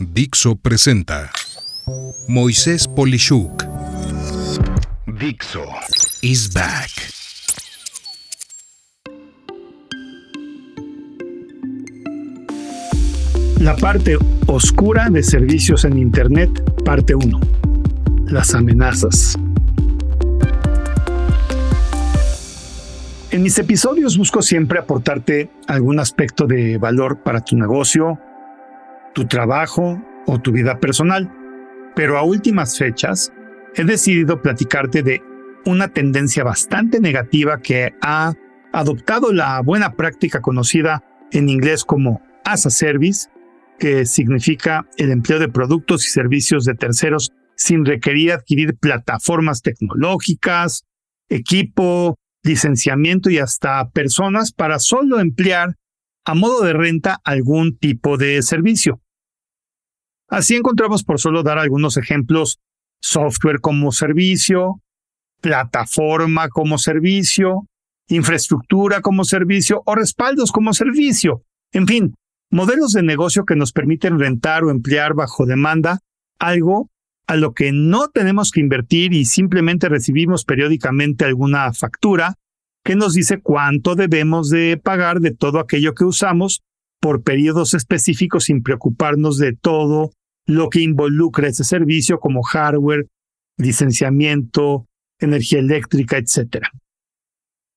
Dixo presenta Moisés Polishuk. Dixo is back. La parte oscura de servicios en Internet, parte 1. Las amenazas. En mis episodios busco siempre aportarte algún aspecto de valor para tu negocio, tu trabajo o tu vida personal. Pero a últimas fechas he decidido platicarte de una tendencia bastante negativa que ha adoptado la buena práctica conocida en inglés como as a service, que significa el empleo de productos y servicios de terceros sin requerir adquirir plataformas tecnológicas, equipo, licenciamiento y hasta personas para solo emplear a modo de renta algún tipo de servicio. Así encontramos, por solo dar algunos ejemplos, software como servicio, plataforma como servicio, infraestructura como servicio o respaldos como servicio. En fin, modelos de negocio que nos permiten rentar o emplear bajo demanda algo a lo que no tenemos que invertir y simplemente recibimos periódicamente alguna factura que nos dice cuánto debemos de pagar de todo aquello que usamos por periodos específicos sin preocuparnos de todo lo que involucra ese servicio como hardware, licenciamiento, energía eléctrica, etc.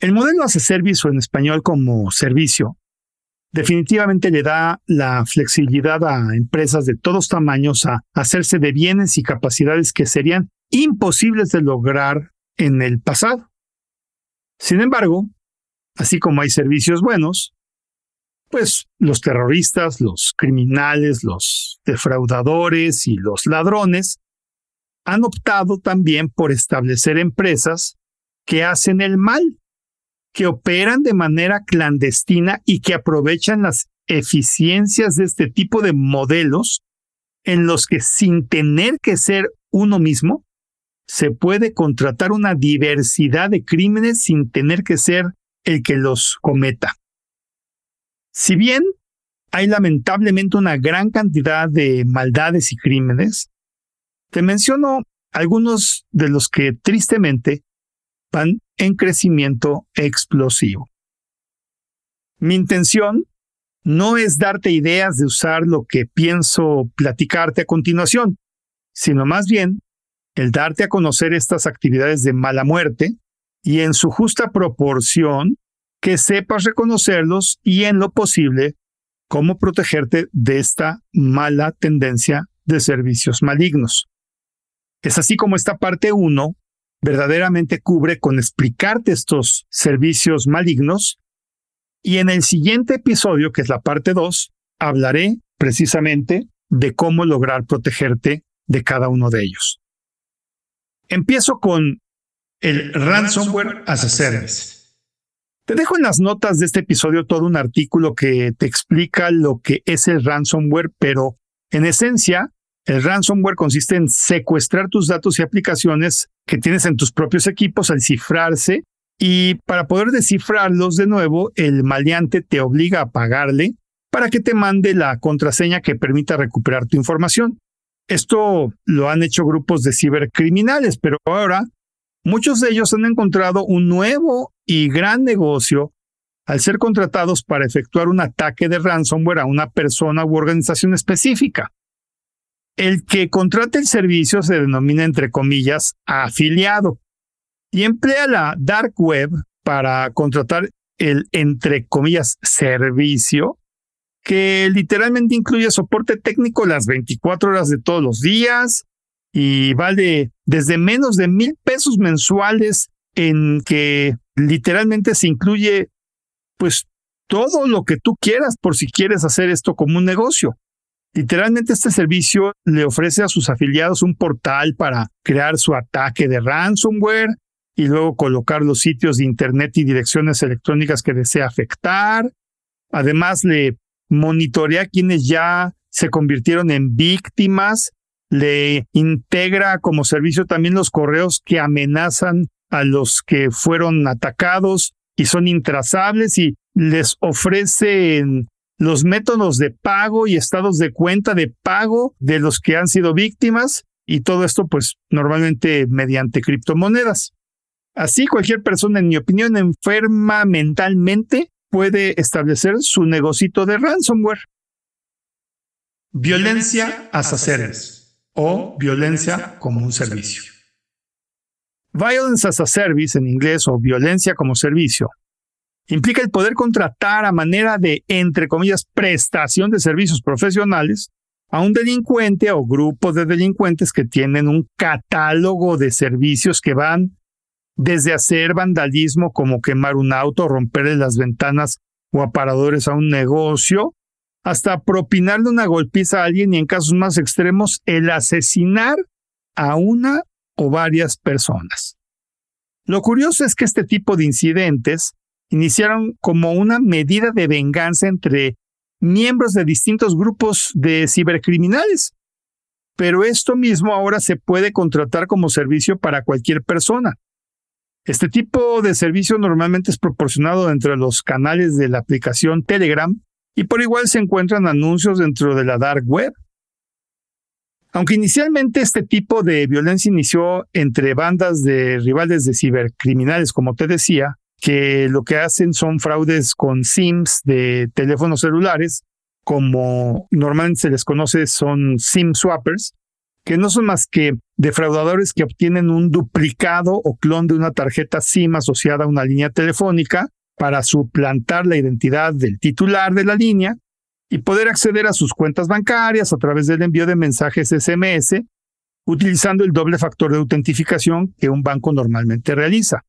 El modelo hace servicio en español como servicio definitivamente le da la flexibilidad a empresas de todos tamaños a hacerse de bienes y capacidades que serían imposibles de lograr en el pasado. Sin embargo, así como hay servicios buenos, pues los terroristas, los criminales, los defraudadores y los ladrones han optado también por establecer empresas que hacen el mal que operan de manera clandestina y que aprovechan las eficiencias de este tipo de modelos en los que sin tener que ser uno mismo, se puede contratar una diversidad de crímenes sin tener que ser el que los cometa. Si bien hay lamentablemente una gran cantidad de maldades y crímenes, te menciono algunos de los que tristemente van en crecimiento explosivo. Mi intención no es darte ideas de usar lo que pienso platicarte a continuación, sino más bien el darte a conocer estas actividades de mala muerte y en su justa proporción que sepas reconocerlos y en lo posible cómo protegerte de esta mala tendencia de servicios malignos. Es así como esta parte 1 verdaderamente cubre con explicarte estos servicios malignos. Y en el siguiente episodio, que es la parte 2, hablaré precisamente de cómo lograr protegerte de cada uno de ellos. Empiezo con el Ransomware as a Service. Te dejo en las notas de este episodio todo un artículo que te explica lo que es el ransomware, pero en esencia el ransomware consiste en secuestrar tus datos y aplicaciones que tienes en tus propios equipos al cifrarse y para poder descifrarlos de nuevo, el maleante te obliga a pagarle para que te mande la contraseña que permita recuperar tu información. Esto lo han hecho grupos de cibercriminales, pero ahora muchos de ellos han encontrado un nuevo y gran negocio al ser contratados para efectuar un ataque de ransomware a una persona u organización específica. El que contrate el servicio se denomina, entre comillas, afiliado y emplea la dark web para contratar el, entre comillas, servicio, que literalmente incluye soporte técnico las 24 horas de todos los días y vale desde menos de mil pesos mensuales en que literalmente se incluye pues todo lo que tú quieras por si quieres hacer esto como un negocio. Literalmente este servicio le ofrece a sus afiliados un portal para crear su ataque de ransomware y luego colocar los sitios de Internet y direcciones electrónicas que desea afectar. Además, le monitorea quienes ya se convirtieron en víctimas, le integra como servicio también los correos que amenazan a los que fueron atacados y son intrazables y les ofrece los métodos de pago y estados de cuenta de pago de los que han sido víctimas y todo esto pues normalmente mediante criptomonedas. Así cualquier persona, en mi opinión, enferma mentalmente puede establecer su negocito de ransomware. Violencia a service o violencia como un servicio. Violence as a service en inglés o violencia como servicio implica el poder contratar a manera de, entre comillas, prestación de servicios profesionales a un delincuente o grupo de delincuentes que tienen un catálogo de servicios que van desde hacer vandalismo como quemar un auto, romperle las ventanas o aparadores a un negocio, hasta propinarle una golpiza a alguien y en casos más extremos el asesinar a una o varias personas. Lo curioso es que este tipo de incidentes iniciaron como una medida de venganza entre miembros de distintos grupos de cibercriminales. Pero esto mismo ahora se puede contratar como servicio para cualquier persona. Este tipo de servicio normalmente es proporcionado entre los canales de la aplicación Telegram y por igual se encuentran anuncios dentro de la dark web. Aunque inicialmente este tipo de violencia inició entre bandas de rivales de cibercriminales, como te decía, que lo que hacen son fraudes con SIMs de teléfonos celulares, como normalmente se les conoce son SIM swappers, que no son más que defraudadores que obtienen un duplicado o clon de una tarjeta SIM asociada a una línea telefónica para suplantar la identidad del titular de la línea y poder acceder a sus cuentas bancarias a través del envío de mensajes SMS utilizando el doble factor de autentificación que un banco normalmente realiza.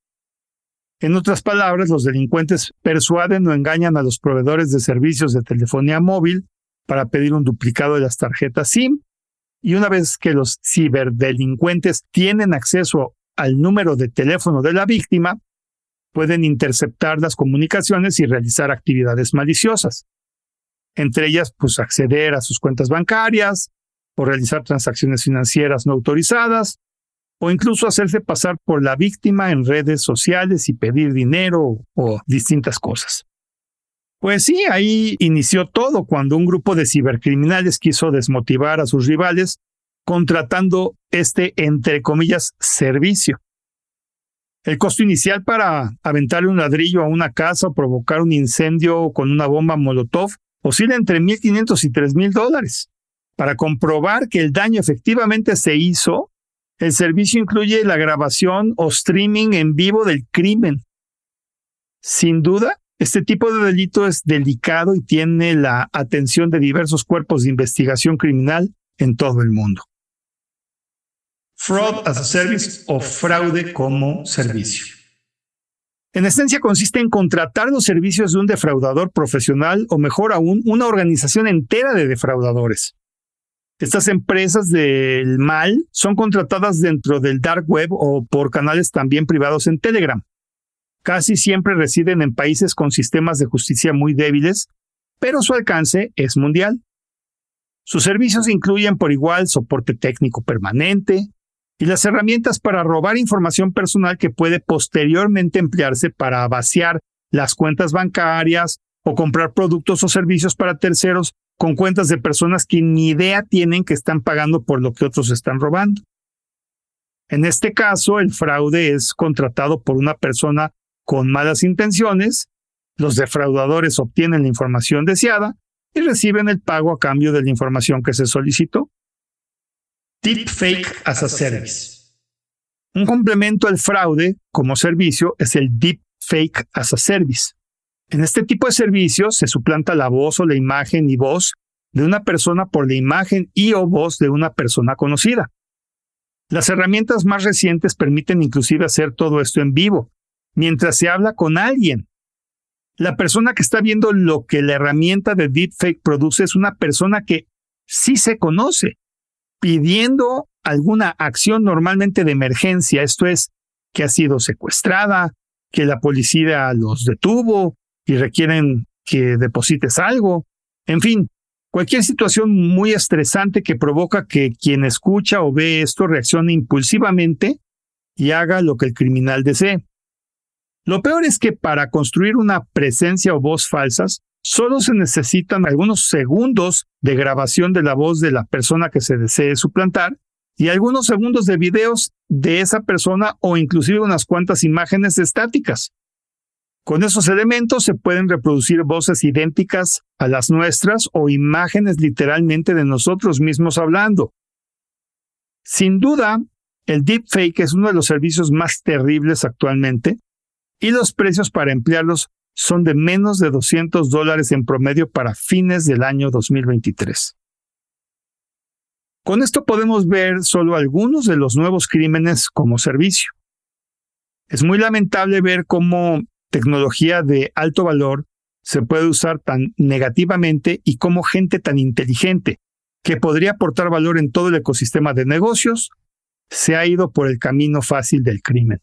En otras palabras, los delincuentes persuaden o engañan a los proveedores de servicios de telefonía móvil para pedir un duplicado de las tarjetas SIM y una vez que los ciberdelincuentes tienen acceso al número de teléfono de la víctima, pueden interceptar las comunicaciones y realizar actividades maliciosas. Entre ellas, pues acceder a sus cuentas bancarias o realizar transacciones financieras no autorizadas o incluso hacerse pasar por la víctima en redes sociales y pedir dinero o distintas cosas. Pues sí, ahí inició todo cuando un grupo de cibercriminales quiso desmotivar a sus rivales contratando este, entre comillas, servicio. El costo inicial para aventarle un ladrillo a una casa o provocar un incendio con una bomba Molotov oscila entre 1.500 y 3.000 dólares. Para comprobar que el daño efectivamente se hizo, el servicio incluye la grabación o streaming en vivo del crimen. Sin duda, este tipo de delito es delicado y tiene la atención de diversos cuerpos de investigación criminal en todo el mundo. Fraud as a Service o fraude como servicio. En esencia consiste en contratar los servicios de un defraudador profesional o mejor aún, una organización entera de defraudadores. Estas empresas del mal son contratadas dentro del dark web o por canales también privados en Telegram. Casi siempre residen en países con sistemas de justicia muy débiles, pero su alcance es mundial. Sus servicios incluyen por igual soporte técnico permanente y las herramientas para robar información personal que puede posteriormente emplearse para vaciar las cuentas bancarias o comprar productos o servicios para terceros con cuentas de personas que ni idea tienen que están pagando por lo que otros están robando. En este caso, el fraude es contratado por una persona con malas intenciones, los defraudadores obtienen la información deseada y reciben el pago a cambio de la información que se solicitó. Deepfake as a Service. Un complemento al fraude como servicio es el Deepfake as a Service. En este tipo de servicios se suplanta la voz o la imagen y voz de una persona por la imagen y o voz de una persona conocida. Las herramientas más recientes permiten inclusive hacer todo esto en vivo, mientras se habla con alguien. La persona que está viendo lo que la herramienta de deepfake produce es una persona que sí se conoce, pidiendo alguna acción normalmente de emergencia, esto es, que ha sido secuestrada, que la policía los detuvo, y requieren que deposites algo. En fin, cualquier situación muy estresante que provoca que quien escucha o ve esto reaccione impulsivamente y haga lo que el criminal desee. Lo peor es que para construir una presencia o voz falsas solo se necesitan algunos segundos de grabación de la voz de la persona que se desee suplantar y algunos segundos de videos de esa persona o inclusive unas cuantas imágenes estáticas. Con esos elementos se pueden reproducir voces idénticas a las nuestras o imágenes literalmente de nosotros mismos hablando. Sin duda, el deepfake es uno de los servicios más terribles actualmente y los precios para emplearlos son de menos de 200 dólares en promedio para fines del año 2023. Con esto podemos ver solo algunos de los nuevos crímenes como servicio. Es muy lamentable ver cómo tecnología de alto valor se puede usar tan negativamente y cómo gente tan inteligente que podría aportar valor en todo el ecosistema de negocios se ha ido por el camino fácil del crimen.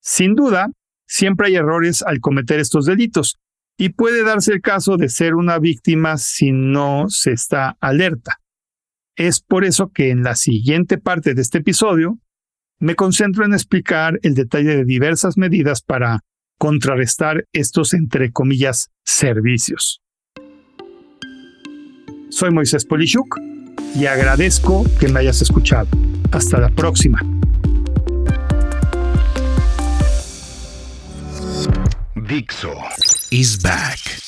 Sin duda, siempre hay errores al cometer estos delitos y puede darse el caso de ser una víctima si no se está alerta. Es por eso que en la siguiente parte de este episodio me concentro en explicar el detalle de diversas medidas para contrarrestar estos, entre comillas, servicios. Soy Moisés Polishuk y agradezco que me hayas escuchado. Hasta la próxima. Dixo is back.